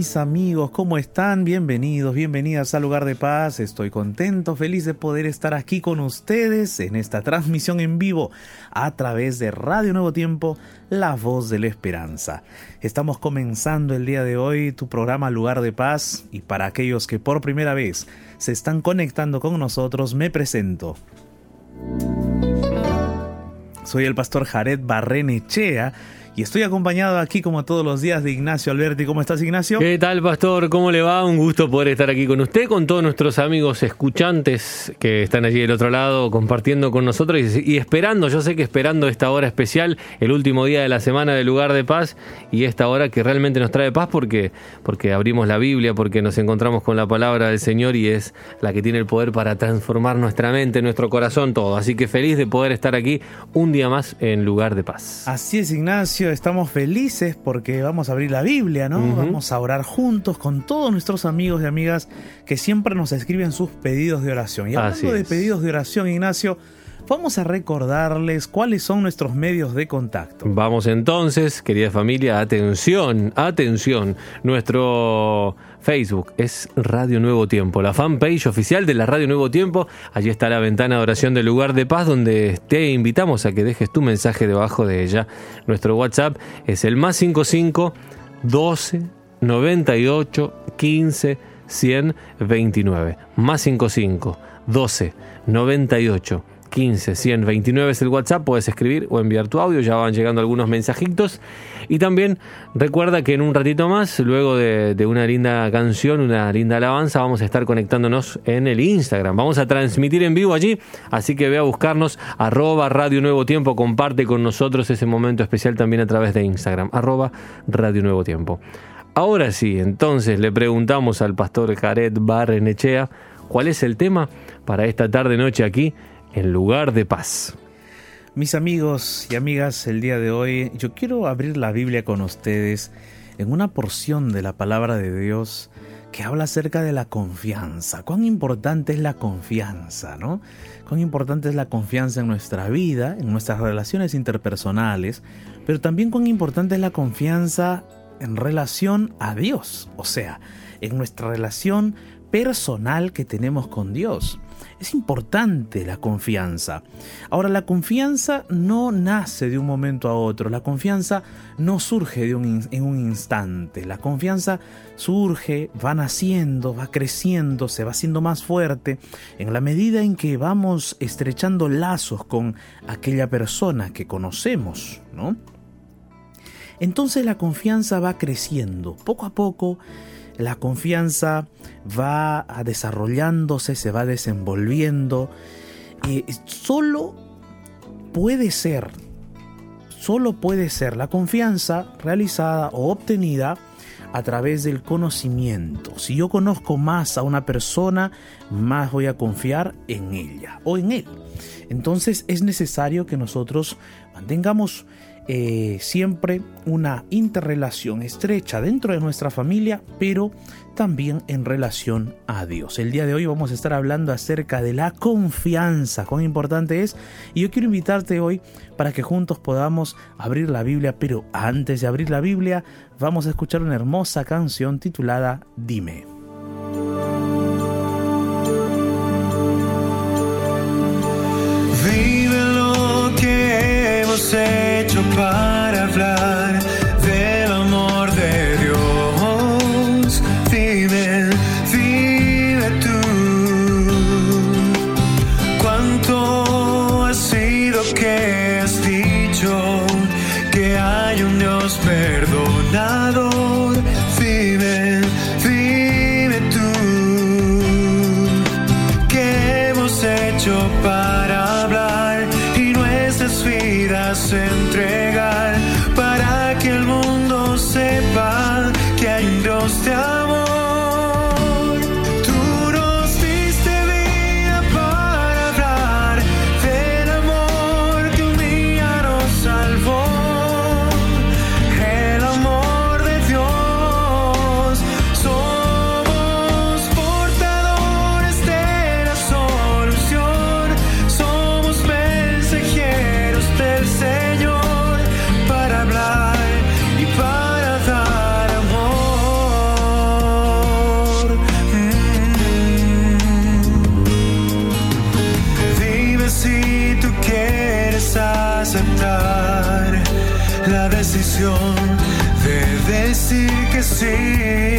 Mis amigos, ¿cómo están? Bienvenidos, bienvenidas al lugar de paz. Estoy contento, feliz de poder estar aquí con ustedes en esta transmisión en vivo a través de Radio Nuevo Tiempo, La Voz de la Esperanza. Estamos comenzando el día de hoy tu programa Lugar de Paz y para aquellos que por primera vez se están conectando con nosotros, me presento. Soy el pastor Jared Barrenechea y estoy acompañado aquí como todos los días de Ignacio Alberti. ¿Cómo estás Ignacio? ¿Qué tal pastor? ¿Cómo le va? Un gusto poder estar aquí con usted, con todos nuestros amigos escuchantes que están allí del otro lado compartiendo con nosotros y, esperando, yo sé que esperando esta hora especial, el último día de la semana del lugar de paz y esta hora que realmente nos trae paz porque, porque abrimos la Biblia, porque nos encontramos con la palabra del Señor y es la que tiene el poder para transformar nuestra mente, nuestro corazón, todo. Así que feliz de poder estar aquí un día más en lugar de paz. Así es Ignacio estamos felices porque vamos a abrir la Biblia, ¿no? Vamos a orar juntos con todos nuestros amigos y amigas que siempre nos escriben sus pedidos de oración. Y hablando de pedidos de oración, Ignacio, vamos a recordarles cuáles son nuestros medios de contacto. Vamos entonces, querida familia, atención, atención. Nuestro Facebook es Radio Nuevo Tiempo, la fanpage oficial de la Radio Nuevo Tiempo. Allí está la ventana de oración del lugar de paz donde te invitamos a que dejes tu mensaje debajo de ella. Nuestro WhatsApp es el más 55 12 98 15 129. Más 55 12 98 15 129 es el WhatsApp, puedes escribir o enviar tu audio, ya van llegando algunos mensajitos. Y también recuerda que en un ratito más, luego de, una linda canción, una linda alabanza, vamos a estar conectándonos en el Instagram. Vamos a transmitir en vivo allí, así que ve a buscarnos arroba Radio Nuevo Tiempo, comparte con nosotros ese momento especial también a través de Instagram, arroba Radio Nuevo Tiempo. Ahora sí, entonces le preguntamos al pastor Jared Barrenechea cuál es el tema para esta tarde noche aquí en lugar de paz. Mis amigos y amigas, el día de hoy yo quiero abrir la Biblia con ustedes en una porción de la palabra de Dios que habla acerca de la confianza. Cuán importante es la confianza, ¿no? Cuán importante es la confianza en nuestra vida, en nuestras relaciones interpersonales, pero también cuán importante es la confianza en relación a Dios, o sea, en nuestra relación personal que tenemos con Dios. Es importante la confianza. Ahora, la confianza no nace de un momento a otro, la confianza no surge de un, en un instante, la confianza surge, va naciendo, va creciendo, se va haciendo más fuerte en la medida en que vamos estrechando lazos con aquella persona que conocemos, ¿no? Entonces la confianza va creciendo, poco a poco la confianza va desarrollándose, se va desenvolviendo. y solo puede ser, solo puede ser la confianza realizada o obtenida a través del conocimiento. Si yo conozco más a una persona, más voy a confiar en ella o en él. Entonces es necesario que nosotros mantengamos eh, siempre una interrelación estrecha dentro de nuestra familia, pero también en relación a Dios. El día de hoy vamos a estar hablando acerca de la confianza, cuán importante es, y yo quiero invitarte hoy para que juntos podamos abrir la Biblia, pero antes de abrir la Biblia vamos a escuchar una hermosa canción titulada Dime. Decir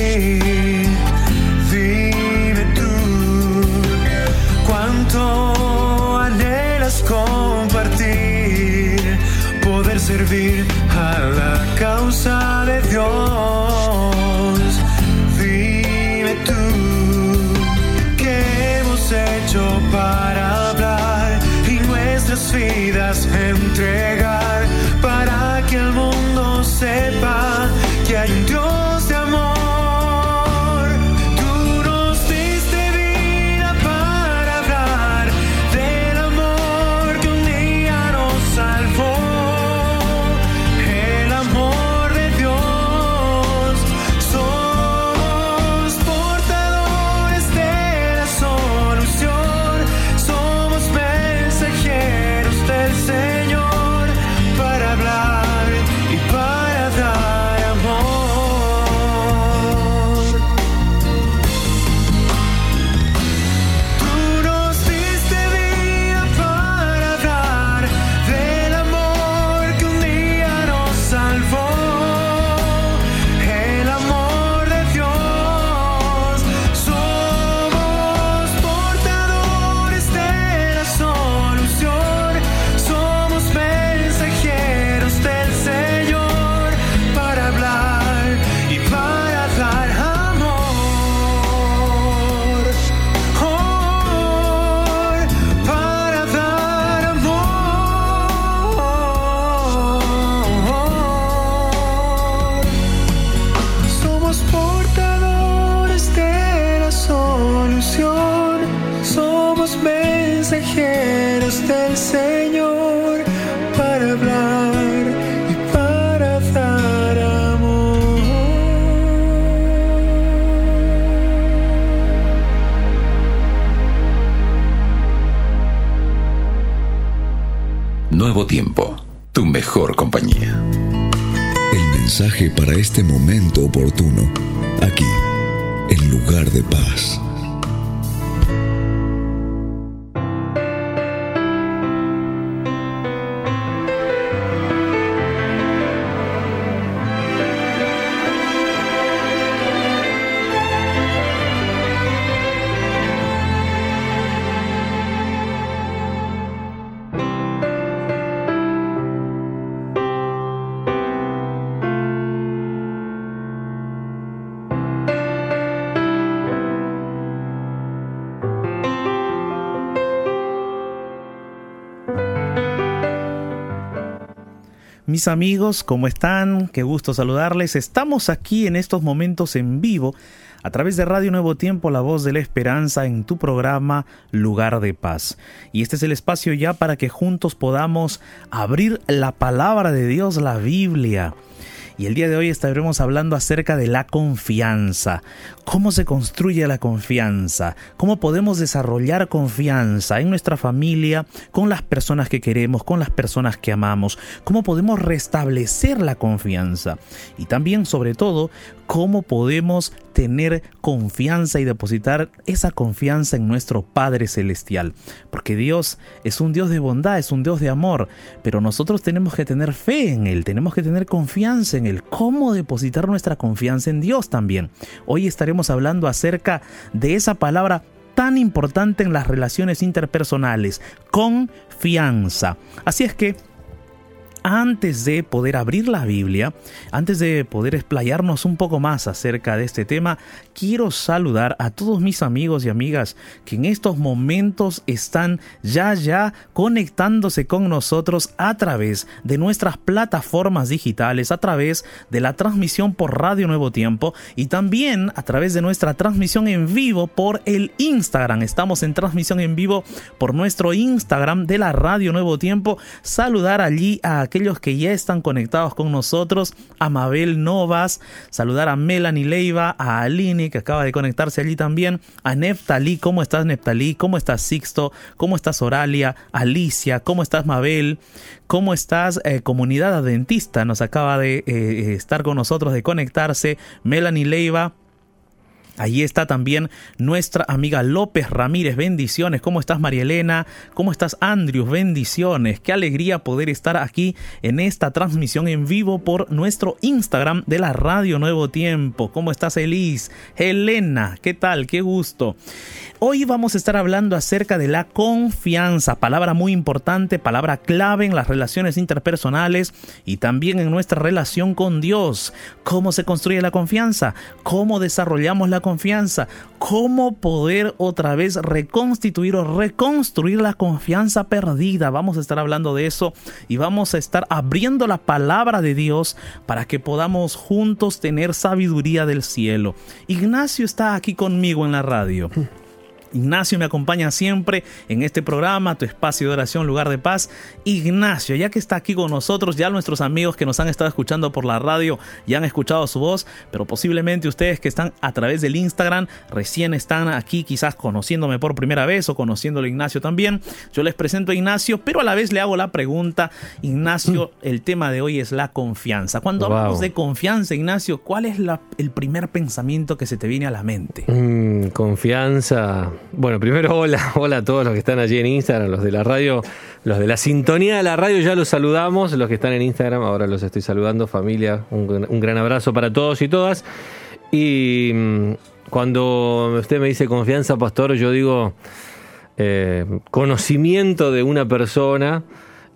tiempo, tu mejor compañía. El mensaje para este momento oportuno, aquí, en lugar de paz. Mis amigos, ¿cómo están? Qué gusto saludarles. Estamos aquí en estos momentos en vivo a través de Radio Nuevo Tiempo, la voz de la esperanza en tu programa Lugar de Paz. Y este es el espacio ya para que juntos podamos abrir la palabra de Dios, la Biblia. Y el día de hoy estaremos hablando acerca de la confianza. ¿Cómo se construye la confianza? ¿Cómo podemos desarrollar confianza en nuestra familia, con las personas que queremos, con las personas que amamos? ¿Cómo podemos restablecer la confianza? Y también, sobre todo, cómo podemos tener confianza y depositar esa confianza en nuestro Padre Celestial. Porque Dios es un Dios de bondad, es un Dios de amor, pero nosotros tenemos que tener fe en Él, tenemos que tener confianza en Él. ¿Cómo depositar nuestra confianza en Dios también? Hoy estaremos hablando acerca de esa palabra tan importante en las relaciones interpersonales, confianza. Así es que antes de poder abrir la Biblia, antes de poder explayarnos un poco más acerca de este tema, quiero saludar a todos mis amigos y amigas que en estos momentos están ya ya conectándose con nosotros a través de nuestras plataformas digitales, a través de la transmisión por Radio Nuevo Tiempo y también a través de nuestra transmisión en vivo por el Instagram. Estamos en transmisión en vivo por nuestro Instagram de la Radio Nuevo Tiempo. Saludar allí a aquellos que ya están conectados con nosotros, a Mabel Novas, saludar a Melanie Leiva, a Aline que acaba de conectarse allí también, a Neftalí, ¿cómo estás Neftalí? ¿Cómo estás Sixto? ¿Cómo estás Oralia? Alicia, ¿cómo estás Mabel? ¿Cómo estás eh, comunidad adventista? Nos acaba de eh, estar con nosotros, de conectarse, Melanie Leiva. Ahí está también nuestra amiga López Ramírez. Bendiciones. ¿Cómo estás, María Elena? ¿Cómo estás, Andrews? Bendiciones. Qué alegría poder estar aquí en esta transmisión en vivo por nuestro Instagram de la Radio Nuevo Tiempo. ¿Cómo estás, Elis? Elena, ¿qué tal? Qué gusto. Hoy vamos a estar hablando acerca de la confianza, palabra muy importante, palabra clave en las relaciones interpersonales y también en nuestra relación con Dios. ¿Cómo se construye la confianza? ¿Cómo desarrollamos la confianza? ¿Cómo poder otra vez reconstituir o reconstruir la confianza perdida? Vamos a estar hablando de eso y vamos a estar abriendo la palabra de Dios para que podamos juntos tener sabiduría del cielo. Ignacio está aquí conmigo en la radio. Ignacio me acompaña siempre en este programa, tu espacio de oración, lugar de paz. Ignacio, ya que está aquí con nosotros, ya nuestros amigos que nos han estado escuchando por la radio ya han escuchado su voz, pero posiblemente ustedes que están a través del Instagram recién están aquí quizás conociéndome por primera vez o conociéndolo Ignacio también. Yo les presento a Ignacio, pero a la vez le hago la pregunta, Ignacio, el tema de hoy es la confianza. Cuando hablamos de confianza, Ignacio, ¿cuál es el primer pensamiento que se te viene a la mente? Mm, confianza bueno, primero hola, hola a todos los que están allí en Instagram, los de la radio, los de la sintonía de la radio ya los saludamos, los que están en Instagram, ahora los estoy saludando, familia, un, gran abrazo para todos y todas. Y mm, cuando usted me dice confianza, pastor, yo digo eh, conocimiento de una persona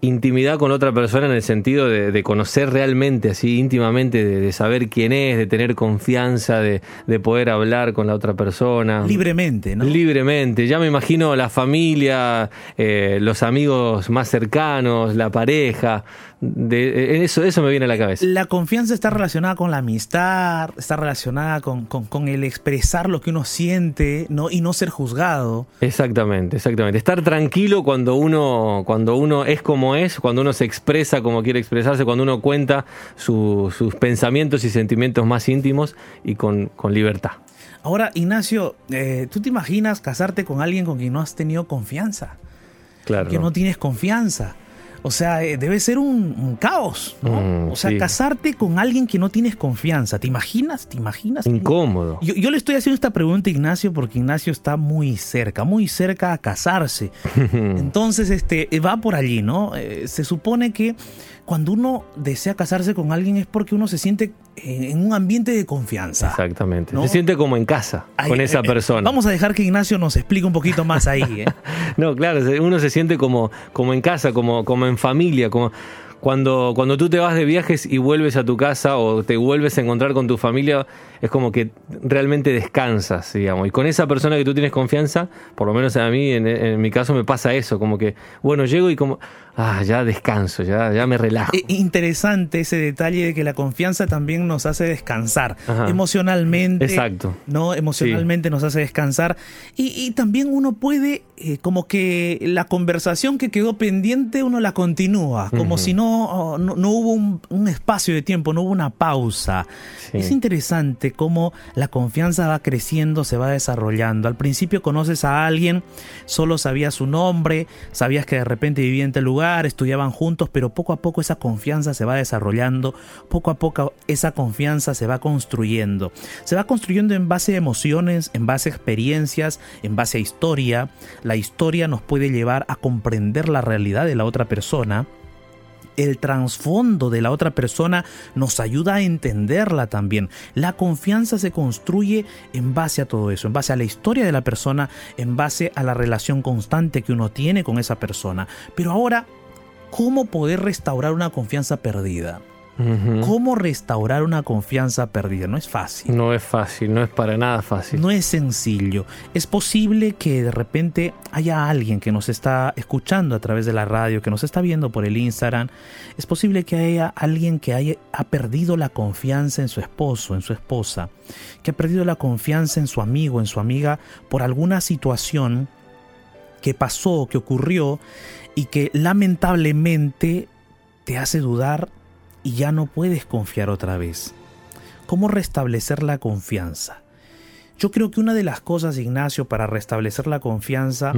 intimidad con otra persona en el sentido de, conocer realmente, así íntimamente, de, saber quién es, de tener confianza, de, poder hablar con la otra persona. Libremente, ¿no? Libremente. Ya me imagino la familia, eh, los amigos más cercanos, la pareja. De, eso, eso me viene a la cabeza. La confianza está relacionada con la amistad, está relacionada con, con, el expresar lo que uno siente ¿no? y no ser juzgado. Exactamente, exactamente. Estar tranquilo cuando uno, cuando uno es como es, cuando uno se expresa como quiere expresarse, cuando uno cuenta sus pensamientos y sentimientos más íntimos y con, con libertad. Ahora, Ignacio, eh, ¿tú te imaginas casarte con alguien con quien no has tenido confianza? Claro. Que no tienes confianza. O sea, eh, debe ser un, caos, ¿no? Mm, o sea, casarte con alguien que no tienes confianza. ¿Te imaginas? ¿Te imaginas? Incómodo. Yo, le estoy haciendo esta pregunta a Ignacio porque Ignacio está muy cerca, muy cerca a casarse. Entonces, este, va por allí, ¿no? Eh, se supone que cuando uno desea casarse con alguien es porque uno se siente en un ambiente de confianza. Exactamente. Se siente como en casa con esa eh, eh, persona. Vamos a dejar que Ignacio nos explique un poquito más ahí. ¿eh? no, claro, uno se siente como, como en casa, como, como en familia, como cuando, cuando tú te vas de viajes y vuelves a tu casa o te vuelves a encontrar con tu familia, es como que realmente descansas, digamos. Y con esa persona que tú tienes confianza, por lo menos a mí, en, mi caso, me pasa eso, como que, bueno, llego y como, ah, ya descanso, ya, ya me relajo. E, interesante ese detalle de que la confianza también nos hace descansar emocionalmente. Exacto. ¿no? Emocionalmente nos hace descansar. Y, también uno puede, eh, como que la conversación que quedó pendiente, uno la continúa, como si no, no, hubo un, espacio de tiempo, no hubo una pausa. Es interesante cómo la confianza va creciendo, se va desarrollando. Al principio conoces a alguien, solo sabías su nombre, sabías que de repente vivía en tal lugar, estudiaban juntos, pero poco a poco esa confianza se va desarrollando, poco a poco esa confianza se va construyendo. Se va construyendo en base a emociones, en base a experiencias, en base a historia. La historia nos puede llevar a comprender la realidad de la otra persona el trasfondo de la otra persona nos ayuda a entenderla también. La confianza se construye en base a todo eso, en base a la historia de la persona, en base a la relación constante que uno tiene con esa persona. Pero ahora, ¿cómo poder restaurar una confianza perdida? ¿Cómo restaurar una confianza perdida? No es fácil. No es fácil, no es para nada fácil. No es sencillo. Es posible que de repente haya alguien que nos está escuchando a través de la radio, que nos está viendo por el Instagram. Es posible que haya alguien que haya, ha perdido la confianza en su esposo, en su esposa, que ha perdido la confianza en su amigo, en su amiga, por alguna situación que pasó, que ocurrió y que lamentablemente te hace dudar y ya no puedes confiar otra vez. ¿Cómo restablecer la confianza? Yo creo que una de las cosas, Ignacio, para restablecer la confianza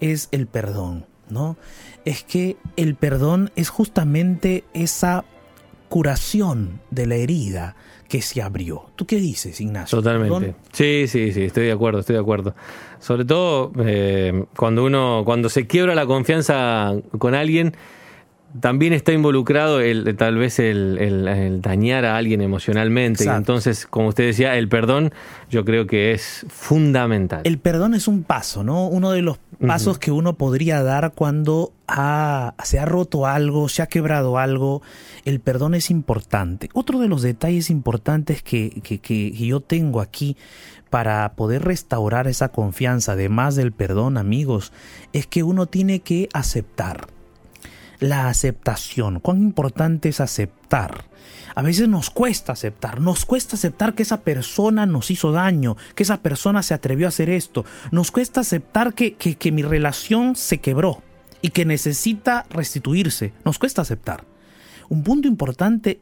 es el perdón, ¿no? Es que el perdón es justamente esa curación de la herida que se abrió. ¿Tú qué dices, Ignacio? Totalmente. Sí, sí, sí, estoy de acuerdo, estoy de acuerdo. Sobre todo eh, cuando uno, cuando se quiebra la confianza con alguien, también está involucrado el, tal vez el, dañar a alguien emocionalmente. Y entonces, como usted decía, el perdón yo creo que es fundamental. El perdón es un paso, ¿no? Uno de los pasos que uno podría dar cuando se ha roto algo, se ha quebrado algo. El perdón es importante. Otro de los detalles importantes que, que yo tengo aquí para poder restaurar esa confianza, además del perdón, amigos, es que uno tiene que aceptar la aceptación. Cuán importante es aceptar. A veces nos cuesta aceptar, nos cuesta aceptar que esa persona nos hizo daño, que esa persona se atrevió a hacer esto, nos cuesta aceptar que, que, mi relación se quebró y que necesita restituirse, nos cuesta aceptar. Un punto importante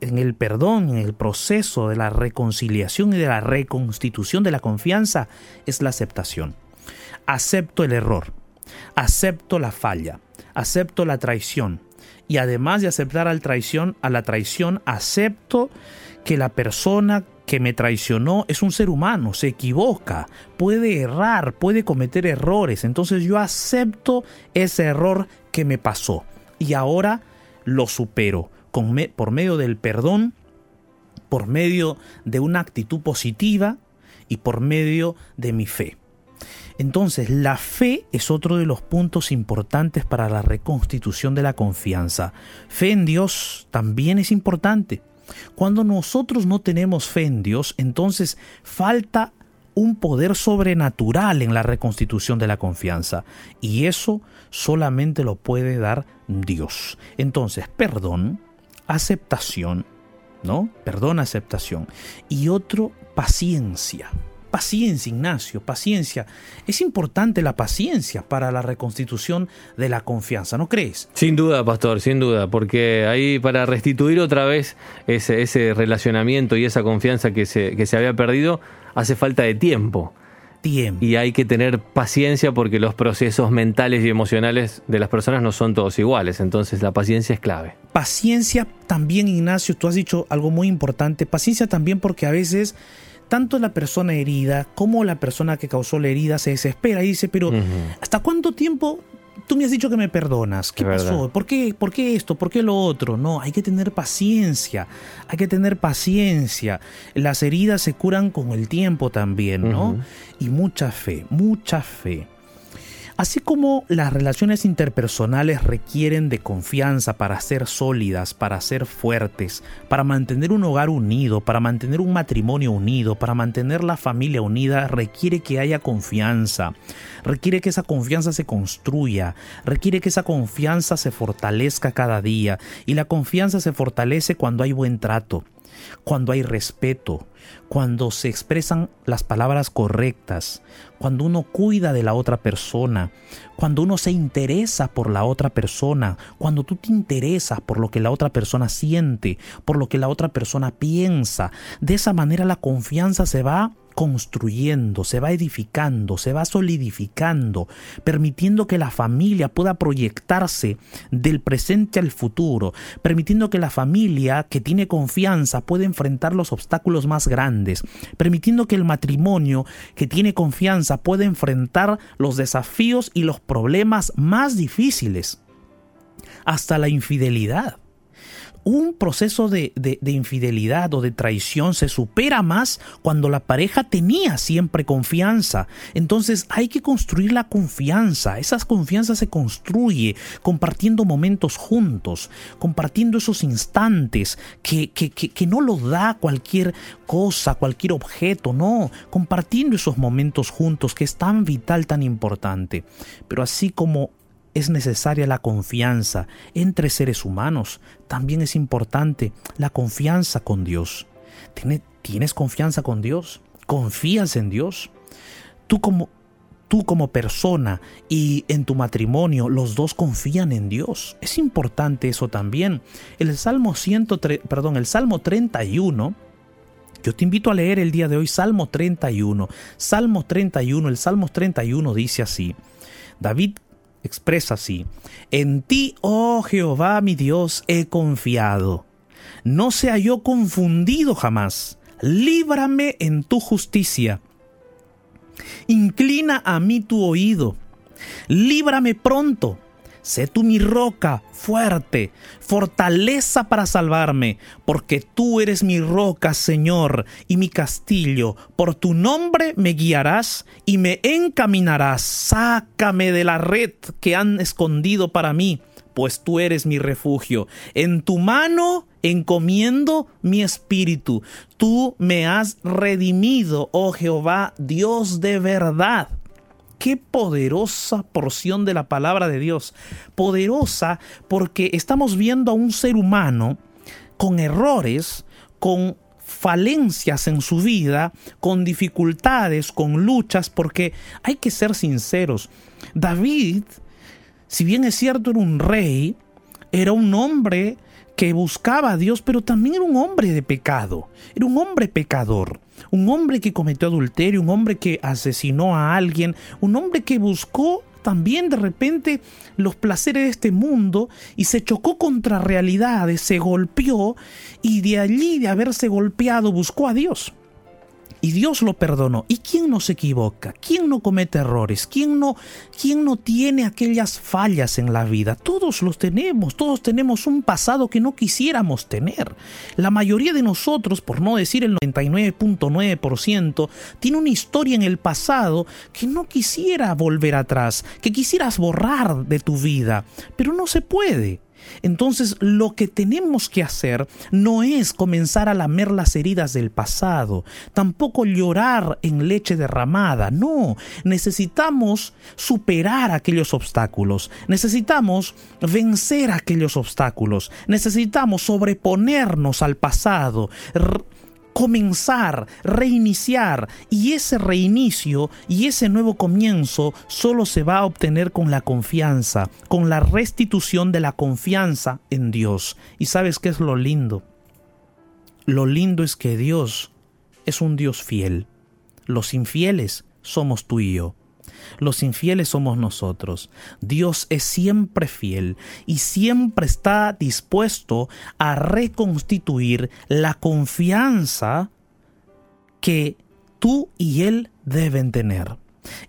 en el perdón, en el proceso de la reconciliación y de la reconstitución de la confianza es la aceptación. Acepto el error, acepto la falla, acepto la traición. Y además de aceptar al traición, a la traición, acepto que la persona que me traicionó es un ser humano, se equivoca, puede errar, puede cometer errores. Entonces yo acepto ese error que me pasó y ahora lo supero con por medio del perdón, por medio de una actitud positiva y por medio de mi fe. Entonces, la fe es otro de los puntos importantes para la reconstitución de la confianza. Fe en Dios también es importante. Cuando nosotros no tenemos fe en Dios, entonces falta un poder sobrenatural en la reconstitución de la confianza. Y eso solamente lo puede dar Dios. Entonces, perdón, aceptación, ¿no? Perdón, aceptación. Y otro, paciencia. Paciencia, Ignacio, paciencia. Es importante la paciencia para la reconstitución de la confianza, ¿no crees? Sin duda, pastor, sin duda, porque ahí para restituir otra vez ese, ese relacionamiento y esa confianza que se, que se había perdido, hace falta de tiempo. Tiempo. Y hay que tener paciencia porque los procesos mentales y emocionales de las personas no son todos iguales, entonces la paciencia es clave. Paciencia también, Ignacio, tú has dicho algo muy importante, paciencia también porque a veces tanto la persona herida como la persona que causó la herida se desespera y dice, pero ¿hasta cuánto tiempo tú me has dicho que me perdonas? ¿Qué pasó? ¿Por qué, ¿Por qué esto? ¿Por qué lo otro? No, hay que tener paciencia, hay que tener paciencia. Las heridas se curan con el tiempo también, ¿no? Y mucha fe, mucha fe. Así como las relaciones interpersonales requieren de confianza para ser sólidas, para ser fuertes, para mantener un hogar unido, para mantener un matrimonio unido, para mantener la familia unida, requiere que haya confianza, requiere que esa confianza se construya, requiere que esa confianza se fortalezca cada día. Y la confianza se fortalece cuando hay buen trato cuando hay respeto, cuando se expresan las palabras correctas, cuando uno cuida de la otra persona, cuando uno se interesa por la otra persona, cuando tú te interesas por lo que la otra persona siente, por lo que la otra persona piensa. De esa manera la confianza se va construyendo, se va edificando, se va solidificando, permitiendo que la familia pueda proyectarse del presente al futuro, permitiendo que la familia que tiene confianza pueda enfrentar los obstáculos más grandes, permitiendo que el matrimonio que tiene confianza pueda enfrentar los desafíos y los problemas más difíciles, hasta la infidelidad un proceso de, infidelidad o de traición se supera más cuando la pareja tenía siempre confianza. Entonces hay que construir la confianza. Esa confianza se construye compartiendo momentos juntos, compartiendo esos instantes que, no lo da cualquier cosa, cualquier objeto, no, compartiendo esos momentos juntos que es tan vital, tan importante. Pero así como es necesaria la confianza entre seres humanos. También es importante la confianza con Dios. ¿Tienes confianza con Dios? ¿Confías en Dios? Tú como, tú como persona y en tu matrimonio, los dos confían en Dios. Es importante eso también. El Salmo, 103, perdón, el Salmo 31 yo te invito a leer el día de hoy Salmo 31. Salmo 31, el Salmo 31 dice así. David expresa así, En ti, oh Jehová mi Dios, he confiado. no sea yo confundido jamás. Líbrame en tu justicia. Inclina a mí tu oído. Líbrame pronto. Sé tú mi roca fuerte, fortaleza para salvarme, porque tú eres mi roca, Señor, y mi castillo. Por tu nombre me guiarás y me encaminarás. Sácame de la red que han escondido para mí, pues tú eres mi refugio. En tu mano encomiendo mi espíritu. Tú me has redimido, oh Jehová, Dios de verdad. Qué poderosa porción de la palabra de Dios. Poderosa porque estamos viendo a un ser humano con errores, con falencias en su vida, con dificultades, con luchas, porque hay que ser sinceros. David, si bien es cierto, era un rey, era un hombre que buscaba a Dios, pero también era un hombre de pecado, era un hombre pecador, un hombre que cometió adulterio, un hombre que asesinó a alguien, un hombre que buscó también de repente los placeres de este mundo y se chocó contra realidades, se golpeó y de allí de haberse golpeado buscó a Dios y Dios lo perdonó. ¿Y quién no se equivoca? ¿Quién no comete errores? ¿Quién no, quién no tiene aquellas fallas en la vida? Todos los tenemos, todos tenemos un pasado que no quisiéramos tener. La mayoría de nosotros, por no decir el 99.9%, tiene una historia en el pasado que no quisiera volver atrás, que quisieras borrar de tu vida, pero no se puede. Entonces lo que tenemos que hacer no es comenzar a lamer las heridas del pasado, tampoco llorar en leche derramada, no, necesitamos superar aquellos obstáculos, necesitamos vencer aquellos obstáculos, necesitamos sobreponernos al pasado, comenzar, reiniciar. Y ese reinicio y ese nuevo comienzo solo se va a obtener con la confianza, con la restitución de la confianza en Dios. ¿Y sabes qué es lo lindo? Lo lindo es que Dios es un Dios fiel. Los infieles somos tú y yo. Los infieles somos nosotros. Dios es siempre fiel y siempre está dispuesto a reconstituir la confianza que tú y Él deben tener.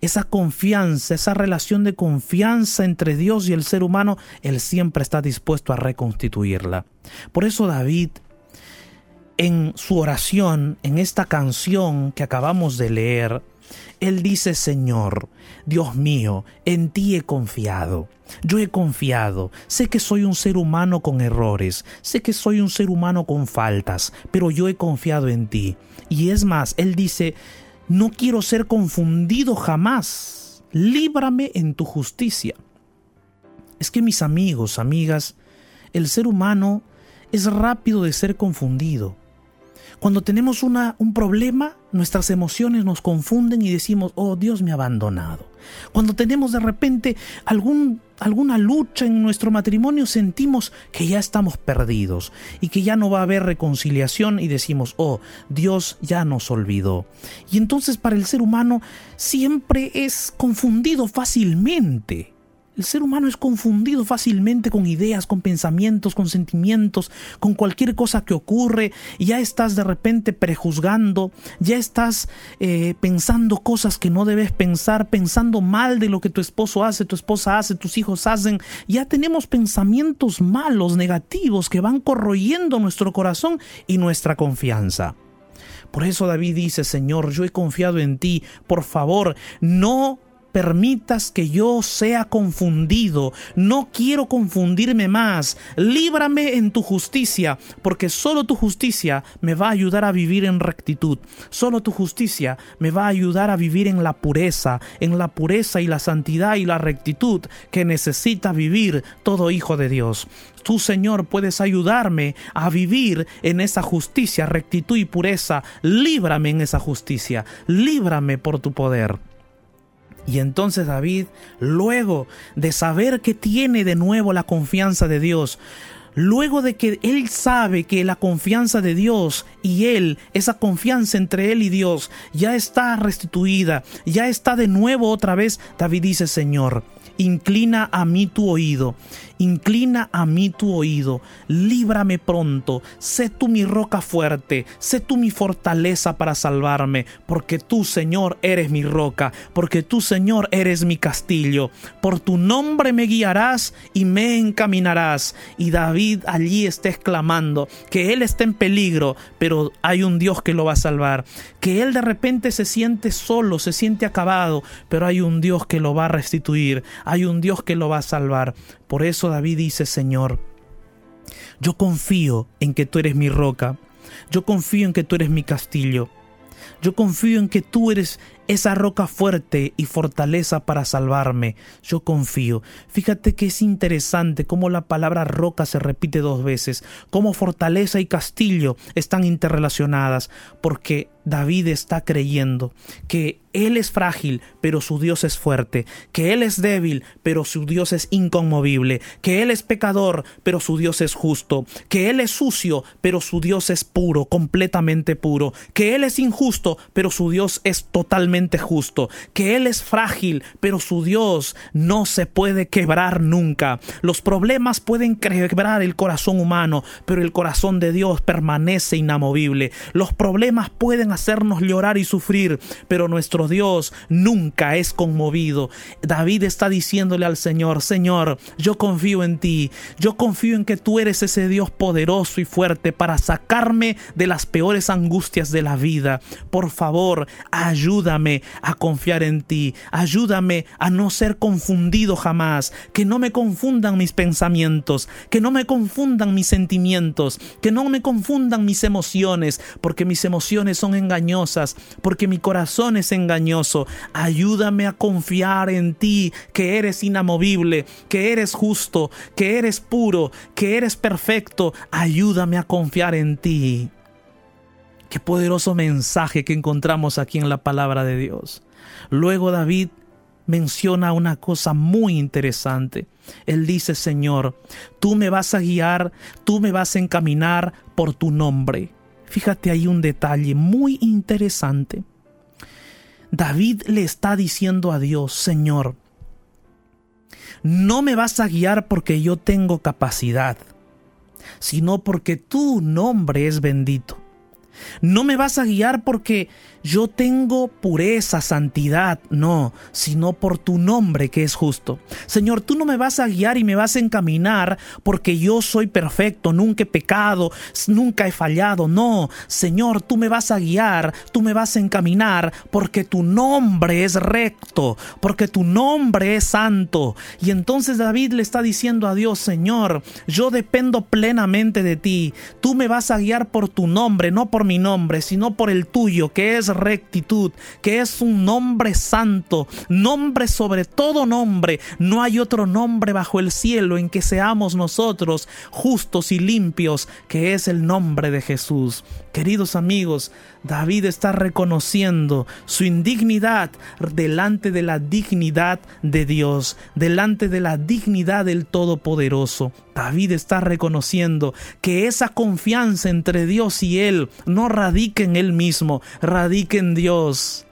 Esa confianza, esa relación de confianza entre Dios y el ser humano, Él siempre está dispuesto a reconstituirla. Por eso David, en su oración, en esta canción que acabamos de leer, él dice, Señor, Dios mío, en ti he confiado. Yo he confiado, sé que soy un ser humano con errores, sé que soy un ser humano con faltas, pero yo he confiado en ti. Y es más, Él dice, no quiero ser confundido jamás, líbrame en tu justicia. Es que mis amigos, amigas, el ser humano es rápido de ser confundido. Cuando tenemos una, un problema, nuestras emociones nos confunden y decimos, oh, Dios me ha abandonado. Cuando tenemos de repente algún, alguna lucha en nuestro matrimonio, sentimos que ya estamos perdidos y que ya no va a haber reconciliación y decimos, oh, Dios ya nos olvidó. Y entonces para el ser humano siempre es confundido fácilmente. El ser humano es confundido fácilmente con ideas, con pensamientos, con sentimientos, con cualquier cosa que ocurre. Ya estás de repente prejuzgando, ya estás eh, pensando cosas que no debes pensar, pensando mal de lo que tu esposo hace, tu esposa hace, tus hijos hacen. Ya tenemos pensamientos malos, negativos, que van corroyendo nuestro corazón y nuestra confianza. Por eso David dice, Señor, yo he confiado en ti, por favor, no permitas que yo sea confundido. No quiero confundirme más. Líbrame en tu justicia, porque solo tu justicia me va a ayudar a vivir en rectitud. Solo tu justicia me va a ayudar a vivir en la pureza, en la pureza y la santidad y la rectitud que necesita vivir todo hijo de Dios. Tú, Señor, puedes ayudarme a vivir en esa justicia, rectitud y pureza. Líbrame en esa justicia. Líbrame por tu poder. Y entonces David, luego de saber que tiene de nuevo la confianza de Dios, luego de que él sabe que la confianza de Dios y él, esa confianza entre él y Dios, ya está restituida, ya está de nuevo otra vez, David dice, Señor, inclina a mí tu oído, inclina a mí tu oído, líbrame pronto, sé tú mi roca fuerte, sé tú mi fortaleza para salvarme, porque tú, Señor, eres mi roca, porque tú, Señor, eres mi castillo, por tu nombre me guiarás y me encaminarás. Y David allí está exclamando que él está en peligro, pero hay un Dios que lo va a salvar, que él de repente se siente solo, se siente acabado, pero hay un Dios que lo va a restituir, hay un Dios que lo va a salvar. Por eso David dice, Señor, yo confío en que tú eres mi roca, yo confío en que tú eres mi castillo, yo confío en que tú eres esa roca fuerte y fortaleza para salvarme. Yo confío. Fíjate que es interesante cómo la palabra roca se repite dos veces, cómo fortaleza y castillo están interrelacionadas, porque David está creyendo que él es frágil, pero su Dios es fuerte, que él es débil, pero su Dios es inconmovible, que él es pecador, pero su Dios es justo, que él es sucio, pero su Dios es puro, completamente puro, que él es injusto, pero su Dios es totalmente justo, que él es frágil, pero su Dios no se puede quebrar nunca. Los problemas pueden quebrar el corazón humano, pero el corazón de Dios permanece inamovible. Los problemas pueden hacernos llorar y sufrir, pero nuestro Dios nunca es conmovido. David está diciéndole al Señor, Señor, yo confío en ti, yo confío en que tú eres ese Dios poderoso y fuerte para sacarme de las peores angustias de la vida. Por favor, ayúdame a confiar en ti, ayúdame a no ser confundido jamás, que no me confundan mis pensamientos, que no me confundan mis sentimientos, que no me confundan mis emociones, porque mis emociones son engañosas, porque mi corazón es engañoso. Ayúdame a confiar en ti, que eres inamovible, que eres justo, que eres puro, que eres perfecto. Ayúdame a confiar en ti. Qué poderoso mensaje que encontramos aquí en la palabra de Dios. Luego David menciona una cosa muy interesante. Él dice, Señor, tú me vas a guiar, tú me vas a encaminar por tu nombre. Fíjate ahí un detalle muy interesante. David le está diciendo a Dios, Señor, no me vas a guiar porque yo tengo capacidad, sino porque tu nombre es bendito. No me vas a guiar porque yo tengo pureza, santidad, no, sino por tu nombre que es justo. Señor, tú no me vas a guiar y me vas a encaminar porque yo soy perfecto, nunca he pecado, nunca he fallado, no, Señor, tú me vas a guiar, tú me vas a encaminar porque tu nombre es recto, porque tu nombre es santo. Y entonces David le está diciendo a Dios, Señor, yo dependo plenamente de ti, tú me vas a guiar por tu nombre, no por mi nombre, sino por el tuyo, que es rectitud, que es un nombre santo, nombre sobre todo nombre. No hay otro nombre bajo el cielo en que seamos nosotros justos y limpios, que es el nombre de Jesús. Queridos amigos, David está reconociendo su indignidad delante de la dignidad de Dios, delante de la dignidad del Todopoderoso. David está reconociendo que esa confianza entre Dios y él no radica en él mismo, radica en Dios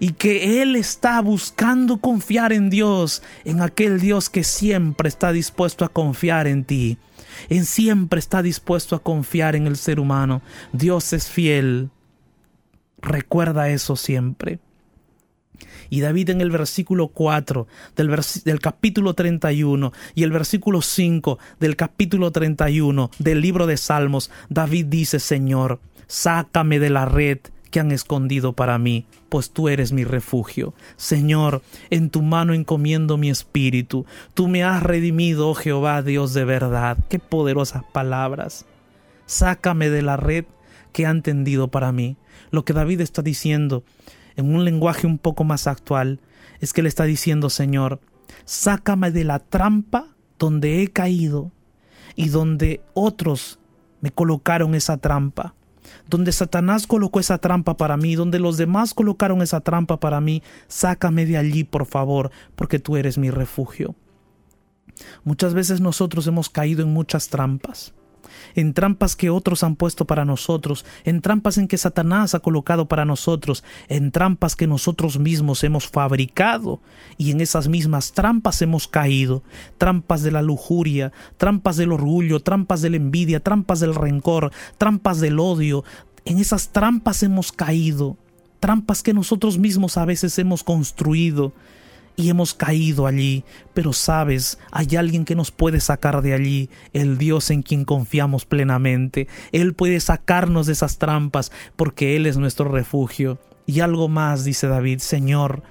y que Él está buscando confiar en Dios, en aquel Dios que siempre está dispuesto a confiar en ti en siempre está dispuesto a confiar en el ser humano. Dios es fiel. Recuerda eso siempre. Y David en el versículo 4 del, del, capítulo 31 y el versículo 5 del capítulo 31 del libro de Salmos, David dice, Señor, sácame de la red que han escondido para mí, pues tú eres mi refugio. Señor, en tu mano encomiendo mi espíritu. Tú me has redimido, oh Jehová, Dios de verdad. Qué poderosas palabras. Sácame de la red que han tendido para mí. Lo que David está diciendo, en un lenguaje un poco más actual, es que le está diciendo, Señor, sácame de la trampa donde he caído y donde otros me colocaron esa trampa donde Satanás colocó esa trampa para mí, donde los demás colocaron esa trampa para mí, sácame de allí, por favor, porque tú eres mi refugio. Muchas veces nosotros hemos caído en muchas trampas. En trampas que otros han puesto para nosotros, en trampas en que Satanás ha colocado para nosotros, en trampas que nosotros mismos hemos fabricado y en esas mismas trampas hemos caído, trampas de la lujuria, trampas del orgullo, trampas de la envidia, trampas del rencor, trampas del odio, en esas trampas hemos caído, trampas que nosotros mismos a veces hemos construido y hemos caído allí, pero sabes, hay alguien que nos puede sacar de allí, el Dios en quien confiamos plenamente. Él puede sacarnos de esas trampas porque Él es nuestro refugio. Y algo más, dice David, Señor,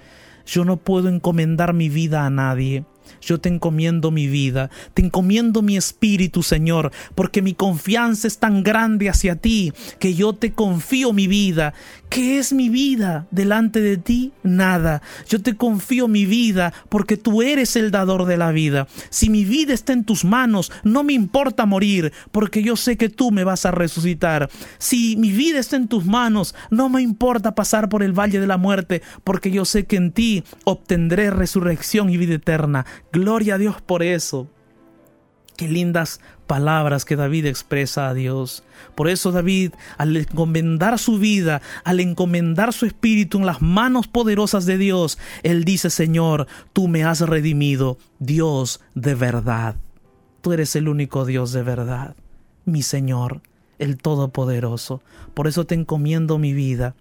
yo no puedo encomendar mi vida a nadie. Yo te encomiendo mi vida, te encomiendo mi espíritu, Señor, porque mi confianza es tan grande hacia ti que yo te confío mi vida. ¿Qué es mi vida delante de ti? Nada. Yo te confío mi vida porque tú eres el dador de la vida. Si mi vida está en tus manos, no me importa morir porque yo sé que tú me vas a resucitar. Si mi vida está en tus manos, no me importa pasar por el valle de la muerte porque yo sé que en ti obtendré resurrección y vida eterna. Gloria a Dios por eso. Qué lindas palabras que David expresa a Dios. Por eso David, al encomendar su vida, al encomendar su espíritu en las manos poderosas de Dios, él dice, Señor, tú me has redimido, Dios de verdad. Tú eres el único Dios de verdad, mi Señor, el Todopoderoso. Por eso te encomiendo mi vida,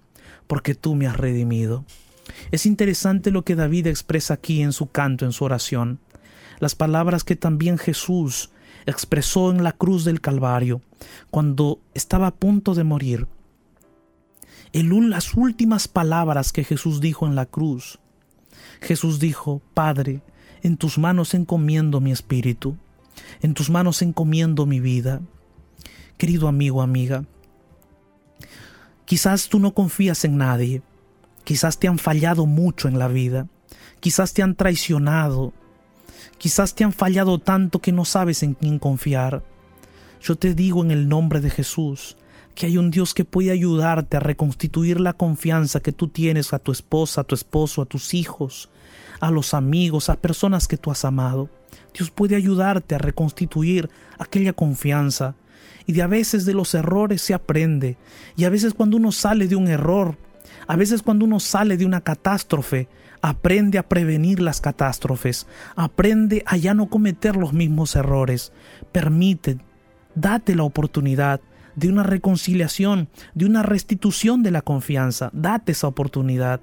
porque tú me has redimido. Es interesante lo que David expresa aquí en su canto, en su oración las palabras que también Jesús expresó en la cruz del Calvario cuando estaba a punto de morir. Las últimas palabras que Jesús dijo en la cruz, Jesús dijo, Padre, en tus manos encomiendo mi espíritu, en tus manos encomiendo mi vida. Querido amigo, amiga, quizás tú no confías en nadie, quizás te han fallado mucho en la vida, quizás te han traicionado, Quizás te han fallado tanto que no sabes en quién confiar. Yo te digo en el nombre de Jesús que hay un Dios que puede ayudarte a reconstituir la confianza que tú tienes a tu esposa, a tu esposo, a tus hijos, a los amigos, a personas que tú has amado. Dios puede ayudarte a reconstituir aquella confianza. Y de a veces de los errores se aprende. Y a veces cuando uno sale de un error, a veces cuando uno sale de una catástrofe, Aprende a prevenir las catástrofes. Aprende a ya no cometer los mismos errores. Permite, date la oportunidad de una reconciliación, de una restitución de la confianza. Date esa oportunidad.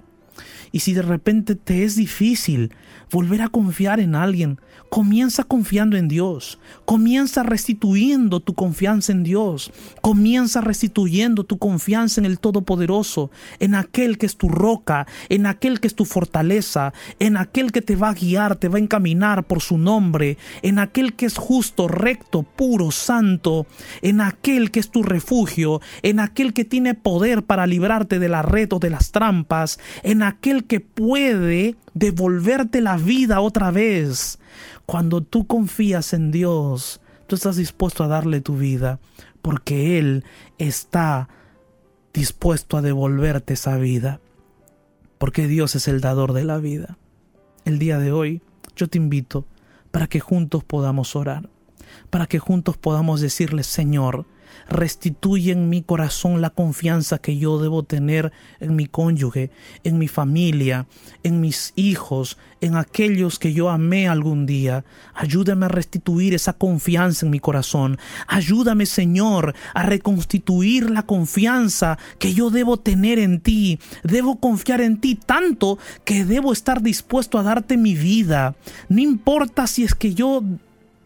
Y si de repente te es difícil volver a confiar en alguien, comienza confiando en Dios, comienza restituyendo tu confianza en Dios, comienza restituyendo tu confianza en el Todopoderoso, en aquel que es tu roca, en aquel que es tu fortaleza, en aquel que te va a guiar, te va a encaminar por su nombre, en aquel que es justo, recto, puro, santo, en aquel que es tu refugio, en aquel que tiene poder para librarte de la red o de las trampas, aquel que puede devolverte la vida otra vez. Cuando tú confías en Dios, tú estás dispuesto a darle tu vida, porque Él está dispuesto a devolverte esa vida, porque Dios es el dador de la vida. El día de hoy yo te invito para que juntos podamos orar, para que juntos podamos decirle, Señor, restituye en mi corazón la confianza que yo debo tener en mi cónyuge, en mi familia, en mis hijos, en aquellos que yo amé algún día. Ayúdame a restituir esa confianza en mi corazón. Ayúdame, Señor, a reconstituir la confianza que yo debo tener en ti. Debo confiar en ti tanto que debo estar dispuesto a darte mi vida. No importa si es que yo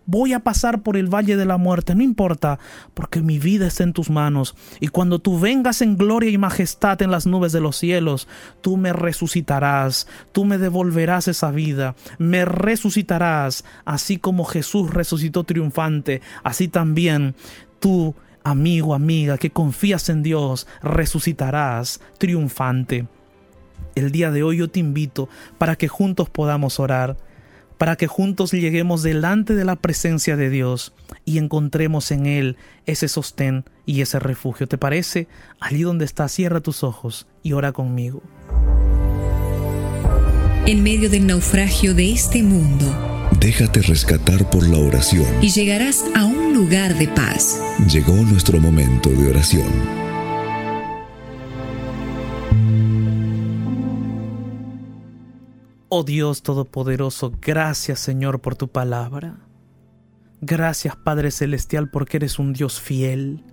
voy a pasar por el valle de la muerte, no importa, porque mi vida está en tus manos. Y cuando tú vengas en gloria y majestad en las nubes de los cielos, tú me resucitarás, tú me devolverás esa vida, me resucitarás, así como Jesús resucitó triunfante, así también tú, amigo, amiga, que confías en Dios, resucitarás triunfante. El día de hoy yo te invito para que juntos podamos orar para que juntos lleguemos delante de la presencia de Dios y encontremos en Él ese sostén y ese refugio. ¿Te parece? Allí donde estás, cierra tus ojos y ora conmigo. En medio del naufragio de este mundo, déjate rescatar por la oración y llegarás a un lugar de paz. Llegó nuestro momento de oración. Oh Dios Todopoderoso, gracias Señor por tu palabra. Gracias Padre Celestial porque eres un Dios fiel,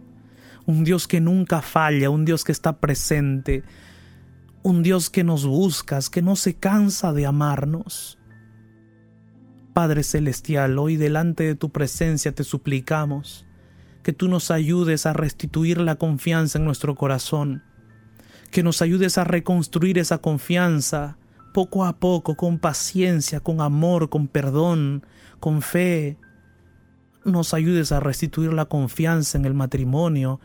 un Dios que nunca falla, un Dios que está presente, un Dios que nos buscas, que no se cansa de amarnos. Padre Celestial, hoy delante de tu presencia te suplicamos que tú nos ayudes a restituir la confianza en nuestro corazón, que nos ayudes a reconstruir esa confianza poco a poco, con paciencia, con amor, con perdón, con fe. Nos ayudes a restituir la confianza en el matrimonio,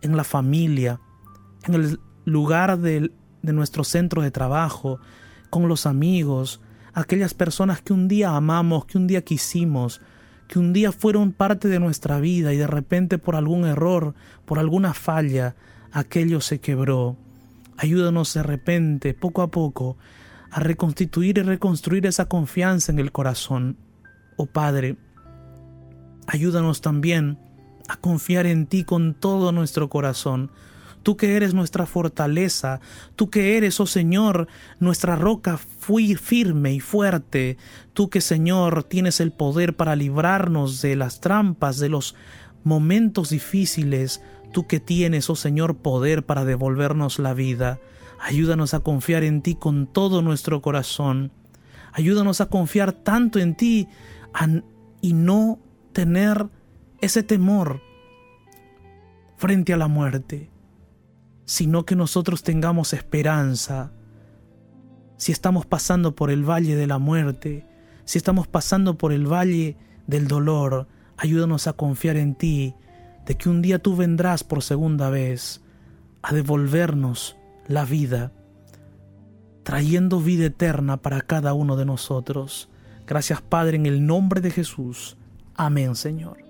en la familia, en el lugar de, nuestro centro de trabajo, con los amigos, aquellas personas que un día amamos, que un día quisimos, que un día fueron parte de nuestra vida y de repente por algún error, por alguna falla, aquello se quebró. Ayúdanos de repente, poco a poco, a reconstituir y reconstruir esa confianza en el corazón. Oh Padre, ayúdanos también a confiar en ti con todo nuestro corazón. Tú que eres nuestra fortaleza, tú que eres, oh Señor, nuestra roca fui firme y fuerte, tú que, Señor, tienes el poder para librarnos de las trampas, de los momentos difíciles, tú que tienes, oh Señor, poder para devolvernos la vida. Ayúdanos a confiar en ti con todo nuestro corazón. Ayúdanos a confiar tanto en ti y no tener ese temor frente a la muerte, sino que nosotros tengamos esperanza. Si estamos pasando por el valle de la muerte, si estamos pasando por el valle del dolor, ayúdanos a confiar en ti, de que un día tú vendrás por segunda vez a devolvernos la vida, trayendo vida eterna para cada uno de nosotros. Gracias Padre en el nombre de Jesús. Amén Señor.